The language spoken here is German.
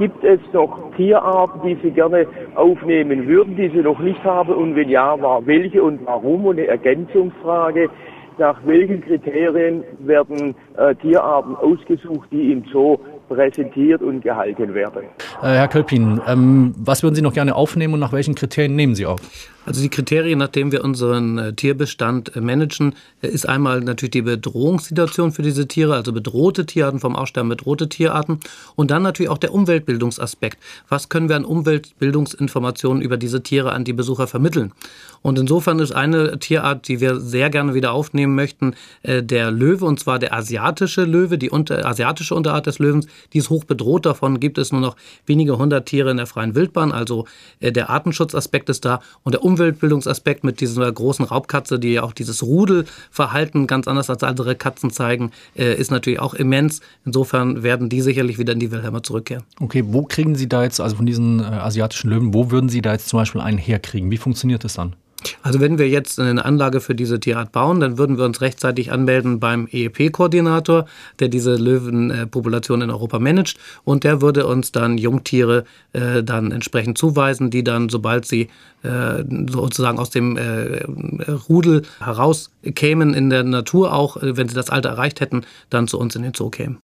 Gibt es noch Tierarten, die Sie gerne aufnehmen würden, die Sie noch nicht haben? Und wenn ja, war welche und warum? Und eine Ergänzungsfrage. Nach welchen Kriterien werden äh, Tierarten ausgesucht, die im Zoo präsentiert und gehalten werden? Äh, Herr Kölpin, ähm, was würden Sie noch gerne aufnehmen und nach welchen Kriterien nehmen Sie auf? Also die Kriterien, nachdem wir unseren äh, Tierbestand äh, managen, äh, ist einmal natürlich die Bedrohungssituation für diese Tiere, also bedrohte Tierarten vom Aussterben bedrohte Tierarten und dann natürlich auch der Umweltbildungsaspekt. Was können wir an Umweltbildungsinformationen über diese Tiere an die Besucher vermitteln? Und insofern ist eine Tierart, die wir sehr gerne wieder aufnehmen möchten, der Löwe, und zwar der asiatische Löwe, die unter, asiatische Unterart des Löwens. Die ist hoch bedroht. Davon gibt es nur noch wenige hundert Tiere in der freien Wildbahn. Also der Artenschutzaspekt ist da und der Umweltbildungsaspekt mit dieser großen Raubkatze, die ja auch dieses Rudelverhalten ganz anders als andere Katzen zeigen, äh, ist natürlich auch immens. Insofern werden die sicherlich wieder in die Wilhelmer zurückkehren. Okay, wo kriegen Sie da jetzt, also von diesen äh, asiatischen Löwen, wo würden Sie da jetzt zum Beispiel einen herkriegen? Wie funktioniert das dann? Also wenn wir jetzt eine Anlage für diese Tierart bauen, dann würden wir uns rechtzeitig anmelden beim EEP-Koordinator, der diese Löwenpopulation in Europa managt und der würde uns dann Jungtiere äh, dann entsprechend zuweisen, die dann, sobald sie äh, sozusagen aus dem äh, Rudel herauskämen in der Natur auch, äh, wenn sie das Alter erreicht hätten, dann zu uns in den Zoo kämen.